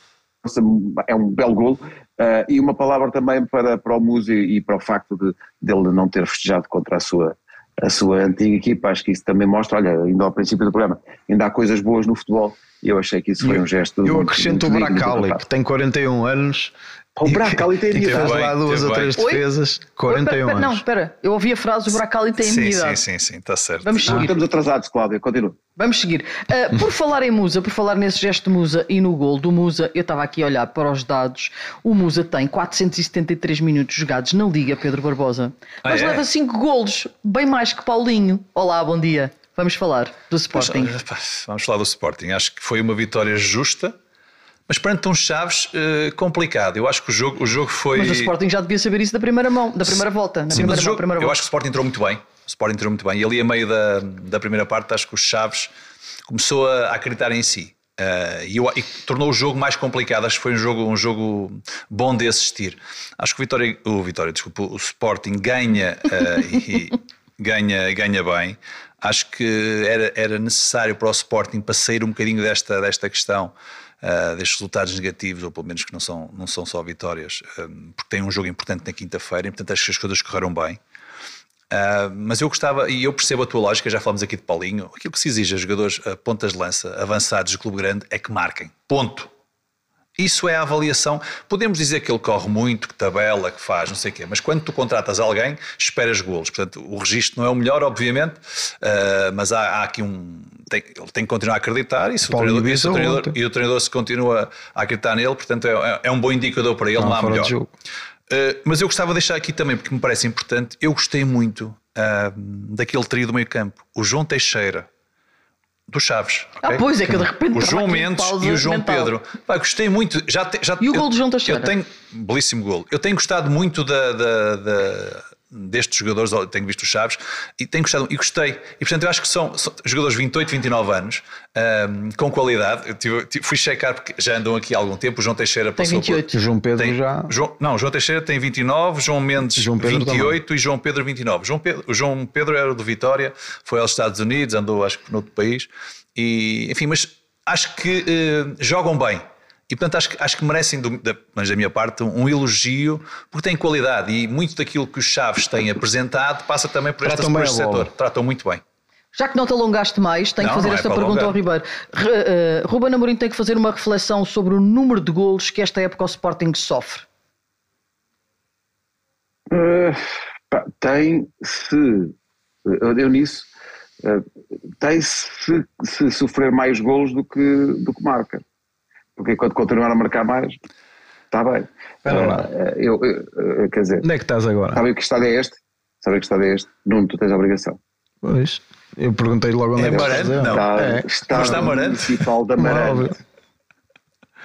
é um belo gol. Uh, e uma palavra também para, para o Musi e para o facto de dele não ter festejado contra a sua a sua antiga equipa. Acho que isso também mostra, olha, ainda ao princípio do programa, ainda há coisas boas no futebol e eu achei que isso foi um gesto. Eu acrescento o Bracali, que tem 41 anos o Bracali tem idade. Fez lá duas ou três defesas, 41 anos. Não, espera, eu ouvi a frase o Bracali tem sim, idade. Sim, sim, sim, está certo. Vamos seguir. Ah, estamos atrasados, Cláudia, continua. Vamos seguir. Uh, por falar em Musa, por falar nesse gesto de Musa e no gol do Musa, eu estava aqui a olhar para os dados. O Musa tem 473 minutos jogados na Liga, Pedro Barbosa. Mas ah, é? leva 5 golos, bem mais que Paulinho. Olá, bom dia. Vamos falar do Sporting. Vamos falar do Sporting. Acho que foi uma vitória justa mas perante um Chaves uh, complicado. Eu acho que o jogo, o jogo foi. Mas o Sporting já devia saber isso da primeira mão, da primeira volta. Sim, primeira mas o jogo, primeira eu volta. acho que o Sporting entrou muito bem. O Sporting entrou muito bem. E ali, a meio da, da primeira parte, acho que o Chaves começou a acreditar em si. Uh, e, e, tornou o jogo mais complicado. Acho que foi um jogo, um jogo bom de assistir. Acho que o Vitória, o Vitória desculpa, o Sporting ganha uh, e ganha, ganha bem. Acho que era, era necessário para o Sporting para sair um bocadinho desta, desta questão. Uh, destes resultados negativos, ou pelo menos que não são, não são só vitórias, um, porque tem um jogo importante na quinta-feira e, portanto, acho que as coisas correram bem. Uh, mas eu gostava, e eu percebo a tua lógica, já falamos aqui de Paulinho, aquilo que se exige a jogadores a pontas de lança avançados de clube grande é que marquem. Ponto. Isso é a avaliação. Podemos dizer que ele corre muito, que tabela, que faz, não sei o quê, mas quando tu contratas alguém, esperas golos. Portanto, o registro não é o melhor, obviamente, uh, mas há, há, aqui um. Tem, ele tem que continuar a acreditar e, se o treinador, e, o treinador, e o treinador se continua a acreditar nele, portanto, é, é um bom indicador para ele, não, não há melhor. Uh, mas eu gostava de deixar aqui também, porque me parece importante, eu gostei muito uh, daquele trio do meio campo. O João Teixeira, do Chaves. Ah, okay? pois é que de repente. O João Mendes e o João mental. Pedro. Pá, gostei muito. Já, te, já, e o gol do João Teixeira? Eu tenho, belíssimo gol. Eu tenho gostado muito da, da, da destes jogadores, tenho visto os Chaves, e tenho gostado, e gostei. E portanto eu acho que são, são jogadores de 28, 29 anos, um, com qualidade. Eu tive, tive, fui checar porque já andam aqui há algum tempo. O João Teixeira passou. Tem 28. Por, João Pedro tem, já. João, não, João Teixeira tem 29, João Mendes João 28 também. e João Pedro 29. João Pedro, o João Pedro era do Vitória, foi aos Estados Unidos, andou acho que noutro país. E, enfim, mas acho que uh, jogam bem. E portanto acho, acho que merecem, do, da, mas da minha parte, um elogio, porque têm qualidade e muito daquilo que os Chaves têm apresentado passa também por, por este setor. Tratam muito bem. Já que não te alongaste mais, tenho não, que fazer é esta pergunta alongar. ao Ribeiro. Uh, Ruben Amorim tem que fazer uma reflexão sobre o número de golos que esta época o Sporting sofre. Uh, pá, tem se eu, eu nisso uh, tem se, se sofrer mais golos do que, do que marca porque enquanto continuar a marcar mais, está bem. Uh, eu, eu, quer dizer, onde é que estás agora? Sabe que estado é este? Sabe que estado é este? Nuno, tu tens a obrigação. Pois, eu perguntei logo onde é, é que Marante, não. Está, é. está, está Marante. municipal da Marante.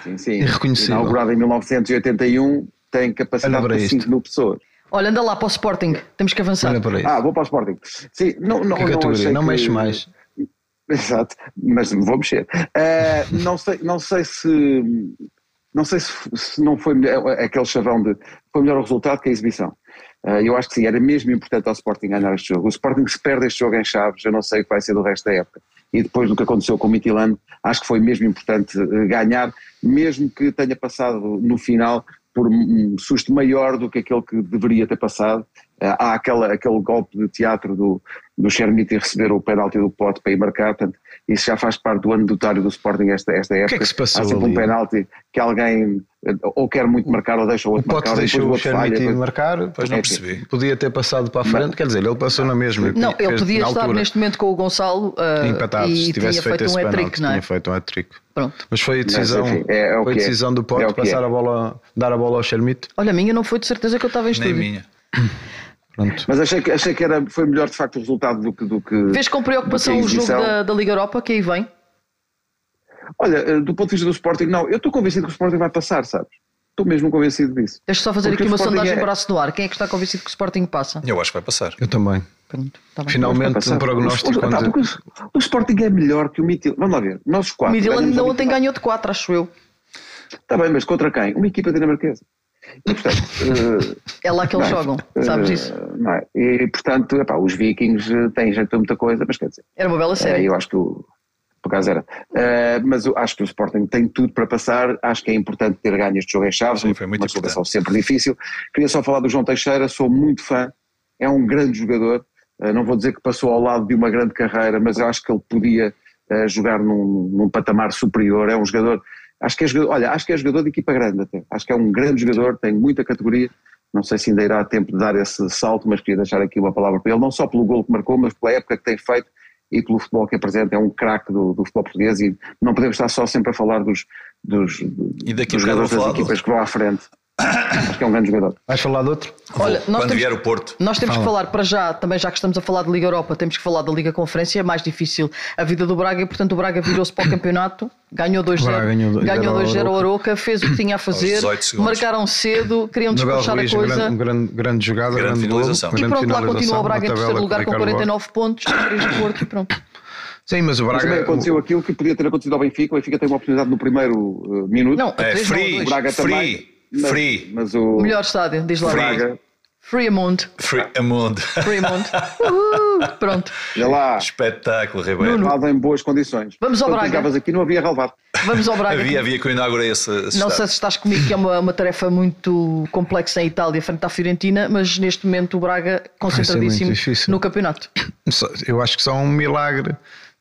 Sim, sim. Irreconhecível. Inaugurado em 1981, tem capacidade para 5 mil pessoas. Olha, anda lá para o Sporting, temos que avançar. Ah, vou para o Sporting. Sim, não, não, que não, não mexe mais. Exato, mas vou mexer. Uh, não, sei, não sei se não sei se, se, não foi aquele chavão de foi melhor o resultado que a exibição. Uh, eu acho que sim, era mesmo importante ao Sporting ganhar este jogo. O Sporting se perde este jogo em Chaves, eu não sei o que vai ser do resto da época. E depois do que aconteceu com o Mitilano, acho que foi mesmo importante uh, ganhar, mesmo que tenha passado no final por um susto maior do que aquele que deveria ter passado. há aquela, aquele golpe de teatro do, do Chermiti receber o penalti do Pote para ir marcar, portanto, isso já faz parte do anedotário do Sporting esta, esta época. O que é que se passou Há sempre ali? um penalti que alguém ou quer muito marcar ou deixa o outro o marcar. O deixou o Chermiti falha, marcar, pois não é percebi. Podia ter passado para a frente, não. quer dizer, ele passou na mesma. Não, ele podia estar altura. neste momento com o Gonçalo uh, Empatado, e se tivesse feito, feito um hat-trick, não é? tinha feito um hat-trick. Pronto. Mas foi a decisão, é, é foi a decisão do Pote é passar a bola, dar a bola ao Chermiti. Olha, a minha não foi de certeza que eu estava em estúdio. Nem minha. Pronto. Mas achei que, achei que era, foi melhor de facto o resultado do que. Do que Vês com preocupação o jogo da, da, Liga Europa que aí vem? Olha, eh, do ponto de vista do Sporting, não. Eu estou convencido que o Sporting vai passar, sabes? Estou mesmo convencido disso. Deixa só fazer Porque aqui uma sondagem é... braço no ar. Quem é que está convencido que o Sporting passa? Eu acho que vai passar. Eu também. Pronto, tá Finalmente um prognóstico. O, o, o, Sporting é melhor que o Midland. Vamos lá ver. Nós quatro. O Midland ontem ganhou de 4, acho eu. Está bem, mas contra quem? Uma equipa dinamarquesa. E, portanto, uh, é lá que eles é? jogam, sabes isso? Uh, é? E portanto, epá, os vikings eh, têm jeito de muita coisa, mas quer dizer. Era uma bela série. Uh, eu acho que o. Por acaso era. mas eu acho que o Sporting tem tudo para passar. Acho que é importante ter ganho este jogo em Chaves. Sim, foi muito uma situação sempre difícil. Queria só falar do João Teixeira, sou muito fã. É um grande jogador. não vou dizer que passou ao lado de uma grande carreira, mas eu acho que ele podia jogar num, num patamar superior. É um jogador Acho que é jogador, olha, acho que é jogador de equipa grande até. Acho que é um grande jogador, tem muita categoria. Não sei se ainda irá tempo de dar esse salto, mas queria deixar aqui uma palavra para ele, não só pelo gol que marcou, mas pela época que tem feito e pelo futebol que apresenta. É um craque do, do, futebol português e não podemos estar só sempre a falar dos, dos, dos jogadores das equipas que vão à frente. Acho que é um grande jogador. Vais falar de outro? Olha, nós Quando temos, vier o Porto. Nós temos Fala. que falar para já, também já que estamos a falar de Liga Europa, temos que falar da Liga Conferência, é mais difícil a vida do Braga e portanto o Braga virou-se para o campeonato, ganhou 2-0 ganhou 2-0 ao Aroca, fez o que tinha a fazer, marcaram cedo, queriam despachar a coisa. Grande, grande, grande jogada, grande, grande finalização. Gol, e pronto, lá continua o Braga em terceiro lugar com 49 pontos, 3 do Porto e pronto. Sim, mas o Braga. Mas também aconteceu aquilo que podia ter acontecido ao Benfica. O Benfica tem uma oportunidade no primeiro uh, minuto. Não, é free, o Braga free. também. Mas, free. Mas o melhor estádio, diz lá. Braga, Fremont. Fremont. Fremont. Uhul. Pronto. Já lá. Espetáculo, Ribeiro. Relevado em boas condições. Vamos ao Braga. Quando aqui não havia relevado. Vamos ao Braga. havia, havia que eu inaugurei esse, esse Não sei se estás comigo que é uma, uma tarefa muito complexa em Itália frente à Fiorentina, mas neste momento o Braga concentradíssimo no campeonato. Eu acho que só um milagre.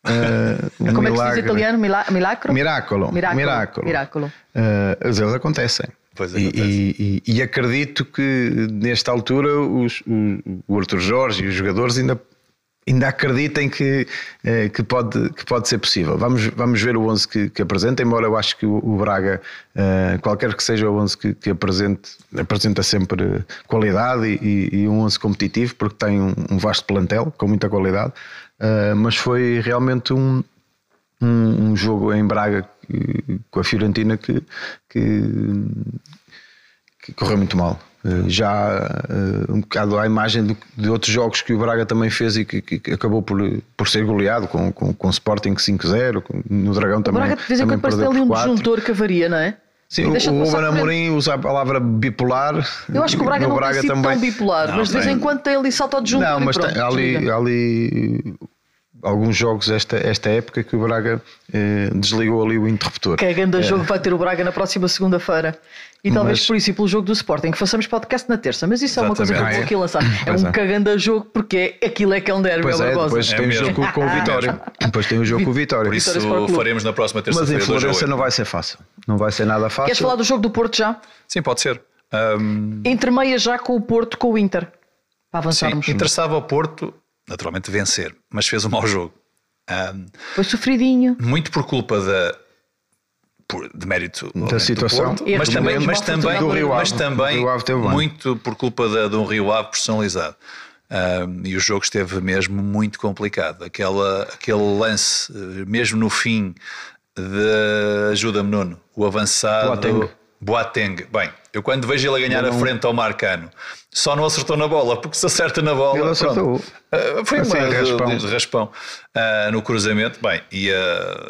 Uh, um Como milagre. é que se diz italiano? Milagro? Miracolo. Miracolo. Miracolo. Miracolo. Uh, eles acontecem. E, e, e, acredito que nesta altura os, o, o Arthur Jorge e os jogadores ainda, ainda acreditem que, eh, que, pode, que pode ser possível. Vamos, vamos ver o 11 que, que apresenta, embora eu acho que o, o Braga, eh, qualquer que seja o 11 que, que apresente, apresenta sempre qualidade e, e um 11 competitivo, porque tem um, um vasto plantel com muita qualidade. Uh, mas foi realmente um, um, um, jogo em Braga com a Fiorentina que, que, que correu muito mal. Eh, já uh, um bocado à imagem de, de, outros jogos que o Braga também fez e que, que acabou por, por ser goleado com, com, com Sporting 5-0, no Dragão também. O Braga de vez em quando parece ali um disjuntor que avaria, não é? Sim, o Ruben Amorim usa a palavra bipolar. Eu acho que o Braga não Braga tem sido também... tão bipolar, não, mas de vez em quando tem ali salto de junto. Não, mas tem, ali, ali alguns jogos esta, esta época que o Braga eh, desligou ali o interruptor. Que é grande é. jogo vai ter o Braga na próxima segunda-feira. E talvez mas... por isso e pelo jogo do Sporting que façamos podcast na terça, mas isso Exatamente. é uma coisa que eu vou aqui lançar. É pois um é. caganda jogo porque é, aquilo é que é um derby, pois é, depois é tem o jogo com o Vitória. depois tem o jogo com o Vitória. Por isso faremos na próxima terça-feira. Mas em Florença não vai ser fácil. Não vai ser nada fácil. Queres falar do jogo do Porto já? Sim, pode ser. Um... Entre meia já com o Porto, com o Inter. Para avançarmos. Sim, interessava ao Porto, naturalmente, vencer, mas fez um mau jogo. Um, Foi sofridinho. Muito por culpa da, por, de mérito da situação, Porto, mas, também, mas também, do Rio Ave, mas também muito por culpa de, de um Rio Ave personalizado. Um, e o jogo esteve mesmo muito complicado. Aquela, aquele lance, mesmo no fim, de ajuda-me Nuno, o avançado Boateng. Boateng. Bem, eu quando vejo ele a ganhar não... a frente ao Marcano, só não acertou na bola, porque se acerta na bola. Ele acertou. Uh, foi assim, uma raspão, de, de raspão uh, no cruzamento. Bem, ia,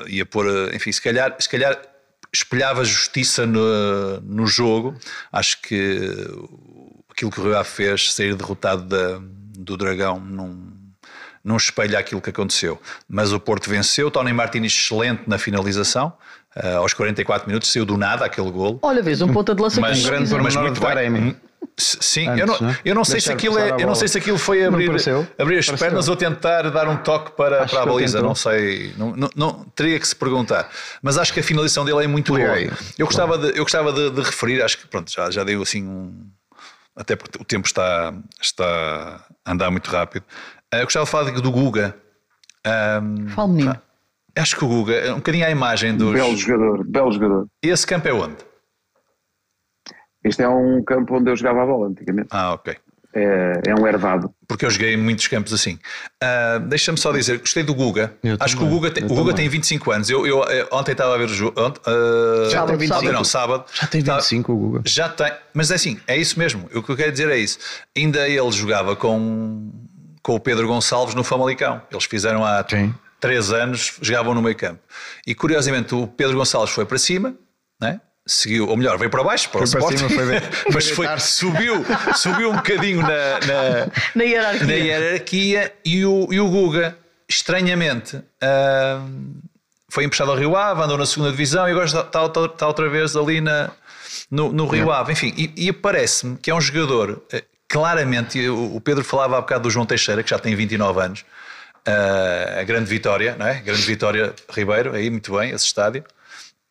ia pôr, enfim, se calhar, se calhar espelhava justiça no, no jogo. Acho que aquilo que o Rio Ave fez, sair derrotado da, do Dragão, não, não espelha aquilo que aconteceu. Mas o Porto venceu, Tony Martins excelente na finalização. Uh, aos 44 minutos saiu do nada aquele golo. Olha, vês um ponta de lança mas, um grande mas muito bem. Sim, Antes, eu, não, né? eu, não sei se aquilo é, eu não sei se aquilo foi abrir, abrir as pernas ou tentar dar um toque para, para a baliza, não sei, não, não, não, teria que se perguntar. Mas acho que a finalização dele é muito boa. Eu gostava, de, eu gostava de, de, referir, acho que pronto, já, já deu assim um. Até porque o tempo está, está a andar muito rápido. Eh, eu gostava de falar do Guga. Um, Fala, menino. Acho que o Guga, é um bocadinho a imagem dos. Belo jogador, belo jogador. Esse campo é onde? Este é um campo onde eu jogava a bola antigamente. Ah, ok. É, é um herdado. Porque eu joguei em muitos campos assim. Uh, Deixa-me só dizer, gostei do Guga. Eu Acho também. que o Guga, tem, o Guga tem 25 anos. Eu, eu, eu ontem estava a ver o jogo. Uh, já tem 25. Não, sábado. Já tem 25 o Guga. Já tem. Mas é assim, é isso mesmo. O que eu quero dizer é isso. Ainda ele jogava com, com o Pedro Gonçalves no Famalicão. Eles fizeram há Sim. 3 anos, jogavam no meio campo. E curiosamente o Pedro Gonçalves foi para cima, né? seguiu, ou melhor, veio para baixo, para foi o para Cima, foi ver, mas foi, subiu, subiu um bocadinho na, na, na, hierarquia. na hierarquia e o, e o Guga, estranhamente, uh, foi emprestado ao Rio Ave, andou na segunda divisão e agora está, está, está outra vez ali na, no, no Rio. Ave. Enfim, e, e parece-me que é um jogador, uh, claramente, o Pedro falava há bocado do João Teixeira, que já tem 29 anos, uh, a grande vitória, não é? Grande vitória Ribeiro, aí muito bem, esse estádio.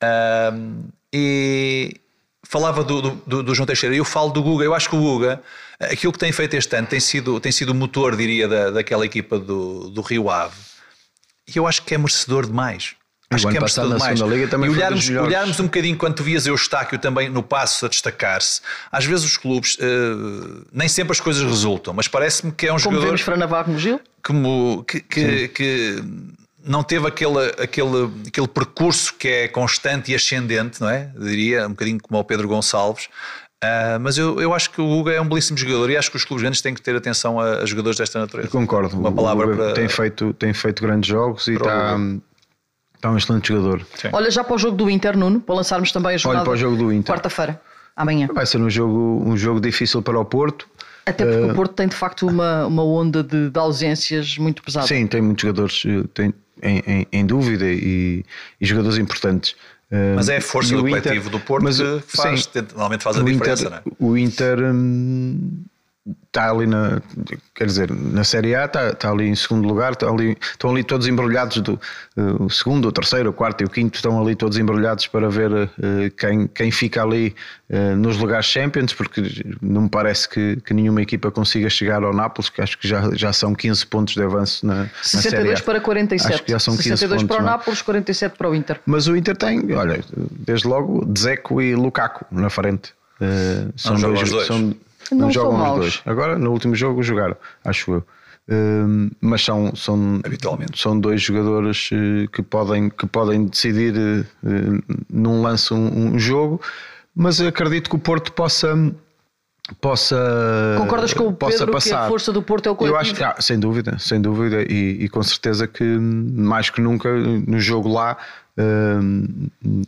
Uh, e falava do, do, do, João Teixeira eu falo do Guga. Eu acho que o Guga, aquilo que tem feito este ano, tem sido, tem sido o motor, diria, da, daquela equipa do, do Rio Ave. E eu acho que é merecedor demais. Acho que é merecedor demais. Liga também e olharmos, olharmos um bocadinho quando tu vias Eustáquio também no passo a destacar-se. Às vezes os clubes, uh, nem sempre as coisas resultam, mas parece-me que é um como jogador. Como vemos Franavar no Gil? Como, que, que, que não teve aquele, aquele, aquele percurso que é constante e ascendente, não é? Eu diria, um bocadinho como o Pedro Gonçalves. Uh, mas eu, eu acho que o Hugo é um belíssimo jogador e acho que os clubes grandes têm que ter atenção a, a jogadores desta natureza. Eu concordo. Uma palavra para, tem, feito, tem feito grandes jogos e está, está um excelente jogador. Sim. Olha já para o jogo do Inter, Nuno, para lançarmos também a jornada. Olha para o jogo do Inter. Quarta-feira, amanhã. Vai ser um jogo, um jogo difícil para o Porto. Até porque uh, o Porto tem de facto uma, uma onda de, de ausências muito pesada. Sim, tem muitos jogadores tem, em, em, em dúvida e, e, jogadores importantes. Mas é a força do coletivo do Porto mas, que faz, sim, normalmente faz a diferença, Inter, não é? O Inter hum, está ali na, quer dizer, na Série A está, está ali em segundo lugar, está ali, estão ali todos embrulhados do uh, o segundo, o terceiro, o quarto e o quinto estão ali todos embrulhados para ver uh, quem, quem fica ali uh, nos lugares Champions, porque não me parece que, que nenhuma equipa consiga chegar ao Nápoles, que acho que já, já são 15 pontos de avanço na, 62 na Série A. para 47. Acho que já são 62 pontos, para o? É? Nápoles, 47 para o Inter. Mas o Inter tem, olha, desde logo Dzeko e Lukaku na frente. são dois, dois. São, não, não jogam os dois. Agora, no último jogo, jogaram, acho eu. Uh, mas são, são, são dois jogadores uh, que, podem, que podem decidir uh, num lance um, um, jogo, mas acredito que o Porto possa. Possa, Concordas com o possa Pedro passar. que a força do Porto é o coletivo? Eu acho que, ah, sem dúvida, sem dúvida, e, e, com certeza que mais que nunca no jogo lá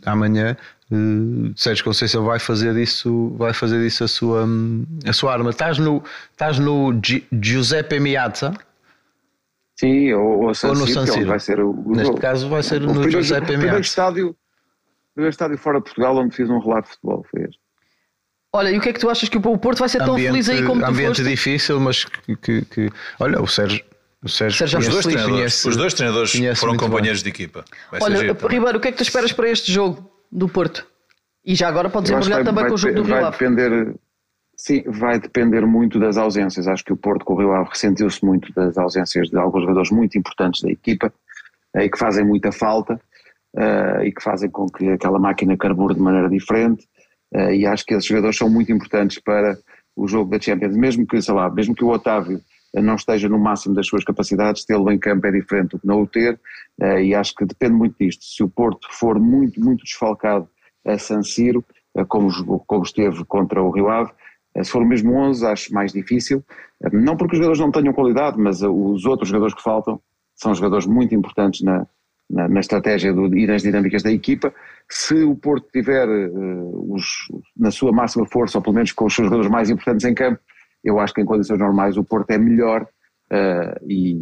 amanhã uh, Sérgio Conceição vai fazer disso, vai fazer disso a sua, a sua arma. Estás no, estás no Gi Giuseppe Miazza? Sim, ou, ou, ou no San Siro. Vai ser o, o Neste jogo. caso vai ser o no primeiro, Giuseppe Miazza. O primeiro estádio, primeiro estádio fora de Portugal onde fiz um relato de futebol foi este. Olha, e o que é que tu achas que o Porto vai ser tão ambiente, feliz aí como tu Ambiente foste? difícil, mas que, que, que, Olha, o Sérgio o Sérgio, Sérgio os, dois treinadores, conhece, os dois treinadores foram companheiros bem. de equipa. Vai Olha, Ribeiro, o que é que tu esperas para este jogo do Porto? E já agora podes embrulhar também vai, com o jogo do Rio Ave. Depender, sim, vai depender muito das ausências. Acho que o Porto com o Rio Ave ressentiu-se muito das ausências de alguns jogadores muito importantes da equipa eh, e que fazem muita falta uh, e que fazem com que aquela máquina carbure de maneira diferente. Uh, e acho que esses jogadores são muito importantes para o jogo da Champions. Mesmo que, sei lá, mesmo que o Otávio não esteja no máximo das suas capacidades, tê-lo em campo é diferente do que não o ter, eh, e acho que depende muito disto. Se o Porto for muito, muito desfalcado a San Siro, eh, como, como esteve contra o Rio Ave, eh, se for mesmo 11, acho mais difícil, não porque os jogadores não tenham qualidade, mas os outros jogadores que faltam são jogadores muito importantes na, na, na estratégia do, e nas dinâmicas da equipa. Se o Porto tiver uh, os, na sua máxima força, ou pelo menos com os seus jogadores mais importantes em campo, eu acho que em condições normais o Porto é melhor Uh, e,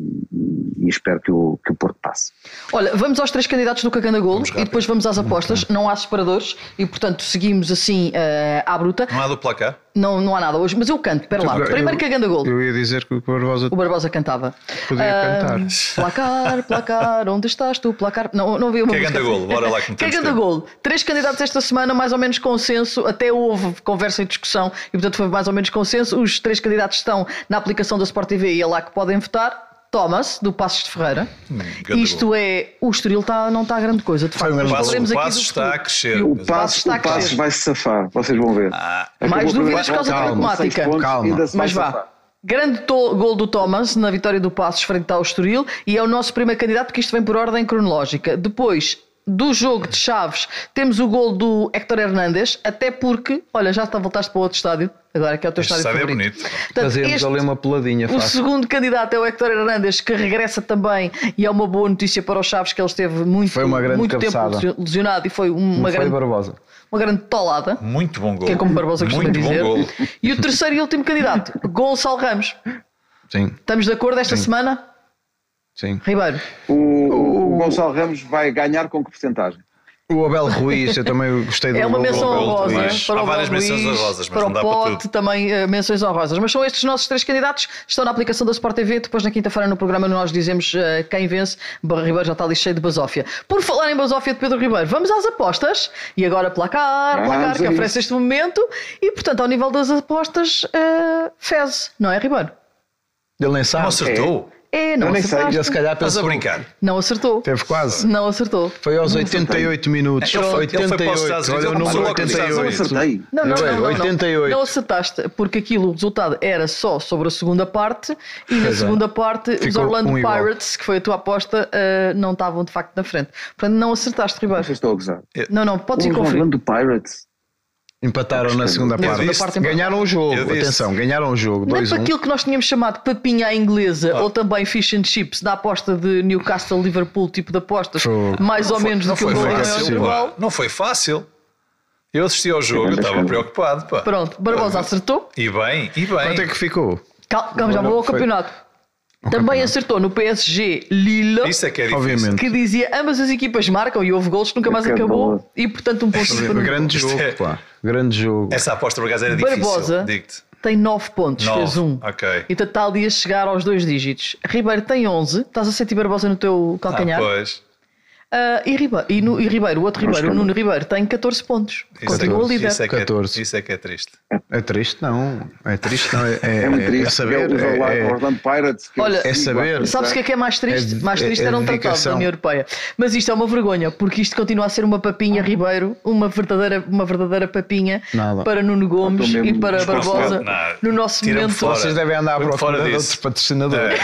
e, espero que o, que o Porto passe. Olha, vamos aos três candidatos do Caganda Golo e depois vamos às apostas. Não há separadores e, portanto, seguimos assim uh, à bruta. Não há do placar? Não, não há nada hoje, mas eu canto, espera lá. Primeiro Caganda Golo. Eu ia dizer que o Barbosa. O Barbosa cantava. Podia uh, cantar. Placar, placar, onde estás tu? Placar. Não, não vi uma Caganda Golo, bora lá que Caganda Golo. Três candidatos esta semana, mais ou menos consenso. Até houve conversa e discussão e, portanto, foi mais ou menos consenso. Os três candidatos estão na aplicação da Sport TV e é lá que podem votar. Thomas, do Passos de Ferreira. Hum, Isto é, o Estoril tá, não está a grande coisa. De facto, o Passos, o Passos está a crescer. O Passos, está a crescer. o Passos vai se safar, vocês vão ver. Ah, mais dúvidas por causa da matemática. Calma, mas vá. Grande gol do Thomas na vitória do Passos frente ao Estoril e é o nosso primeiro candidato porque isto vem por ordem cronológica. Depois, do jogo de Chaves, temos o gol do Héctor Hernandes, até porque, olha, já está, voltaste para outro estádio, agora que é o teu este estádio, estádio favorito. é bonito. Portanto, Fazemos este, ali uma peladinha. O fácil. segundo candidato é o Héctor Hernandes, que regressa também, e é uma boa notícia para os Chaves, que ele esteve muito, foi uma grande muito tempo lesionado e foi uma Não grande. Foi Barbosa. Uma grande tolada. Muito bom gol. Que é como Barbosa costuma Muito dizer. Bom gol. E o terceiro e último candidato, Gonçalo Ramos. Sim. Estamos de acordo esta Sim. semana? Sim. Ribeiro. O, o, Gonçalo Ramos vai ganhar com que porcentagem? O Abel Ruiz, eu também gostei do É uma menção Abel honrosa Ruiz. para Há o várias Abel menções Ruiz, honrosas, mas para não o dá para Pote tudo. também uh, menções honrosas. Mas são estes os nossos três candidatos, estão na aplicação da Sport TV. Depois na quinta-feira no programa nós dizemos uh, quem vence. Barra Ribeiro já está ali cheio de basófia. Por falar em basófia de Pedro Ribeiro, vamos às apostas. E agora placar, Vamos placar, que oferece este momento. E portanto, ao nível das apostas, uh, fez, não é, Ribeiro? Ele nem sabe. Não acertou? É, não Eu nem sei, acertaste. Ele se calhar Estás a pensou. brincar? Não acertou. Teve quase. Não acertou. Foi aos 88 minutos. Ele foi- ele foi para os 88. Estados Olha Unidos, o ele número passou logo nos Estados 88. Não acertei. Não, não, não, não, 88. não. Não acertaste, porque aquilo, o resultado era só sobre a segunda parte e na é. segunda parte os Ficou Orlando um igual. Pirates, que foi a tua aposta, eh, não estavam de facto na frente. Portanto, não acertaste, Ribeiro. Vocês estão a gozar. Não, não, podes ir Os conferir. Orlando Pirates. Empataram na segunda parte. segunda parte. Ganharam o jogo. Disse. Atenção, ganharam o jogo. Nem 2-1. para aquilo que nós tínhamos chamado papinha à inglesa Ah. ou também fish and chips da aposta de Newcastle Liverpool, tipo de apostas, mais ou Foi- menos não do que o foi gol não é. Não foi fácil. Eu assisti ao jogo, eu estava preocupado. Pá. Pronto, Barbosa acertou. E bem, e bem. Quanto é que ficou? Calma, já vou ao campeonato. Também acertou no PSG Lille. Isso é que é difícil. Obviamente. Que dizia ambas as equipas marcam e houve gols que nunca mais acabou. E portanto um ponto para Grande jogo, é... pá. Grande jogo. Essa aposta por acaso era Barbosa difícil. tem 9 pontos, 9. fez um. Ok. E está ali a chegar aos dois dígitos. Ribeiro tem 11. Estás a sentir Barbosa no teu calcanhar? Ah, pois. Uh, e, Ribeiro, e, no, e Ribeiro, o outro Ribeiro, o Nuno Ribeiro, tem 14 pontos. Isso continua é, líder. Isso é, que é, isso é que é triste. É triste, não. É triste, não. É, é, é muito triste. É saber. É, é, Orlando Pirates. Olha, é saber. Sabes o que é que é mais triste? mais triste era um tratado da União Europeia. Mas isto é uma vergonha, porque isto continua a ser uma papinha Ribeiro, uma verdadeira, uma verdadeira papinha Nada. para Nuno Gomes e para Barbosa no nosso momento. Fora. Vocês devem andar à procura de outros patrocinadores.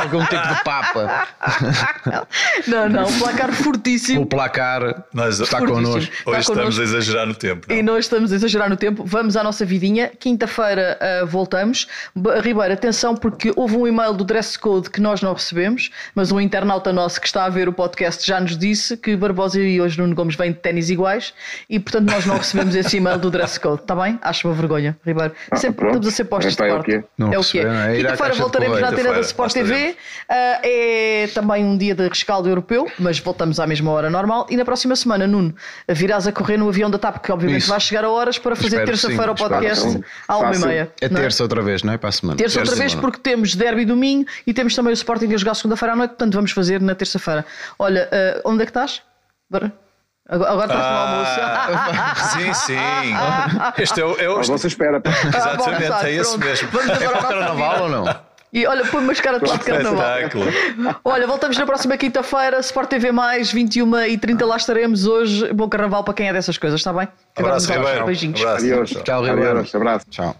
algum tipo de papa. Não, não, um placar fortíssimo. O placar Nós, está connosco. Hoje está estamos connosco. a exagerar no tempo. Não? E nós estamos a exagerar no tempo. Vamos à nossa vidinha. Quinta-feira uh, voltamos. Ribeiro, atenção, porque houve um e-mail do Dress Code que nós não recebemos, mas um internauta nosso que está a ver o podcast já nos disse que Barbosa e hoje Nuno Gomes vêm de ténis iguais e, portanto, nós não recebemos esse e-mail do Dress Code. Está bem? Acho uma vergonha, Ribeiro. Ah, Sempre, estamos a ser postos é, de parte. É o que é. é. Quinta-feira voltaremos na antena da Sport TV. Uh, é também um dia de rescaldo europeu, mas voltamos à mesma hora normal. E na próxima semana, Nuno, virás a correr no avião da TAP, que obviamente Isso. vai chegar a horas para fazer terça-feira o podcast à uma e meia. É, é terça outra vez, não é? Para a semana. Terça, terça outra vez, porque temos derby domingo e temos também o Sporting a jogar segunda-feira à noite, portanto vamos fazer na terça-feira. Olha, uh, onde é que estás? Agora estás ah, no almoço. Sim, sim. Este é o. É o... Você espera. Exatamente, ah, é esse mesmo. Vamos é para o carnaval ou não? E olha, põe uma cara de lado de carnaval. Olha, voltamos na próxima quinta-feira, Sport TV, 21 e 30 lá estaremos hoje. Bom carnaval para quem é dessas coisas, está bem? Abraço, Ribeiro. Beijinhos. Abraço. Adiós. Tchau, Ribeiro. Abraço. Tchau.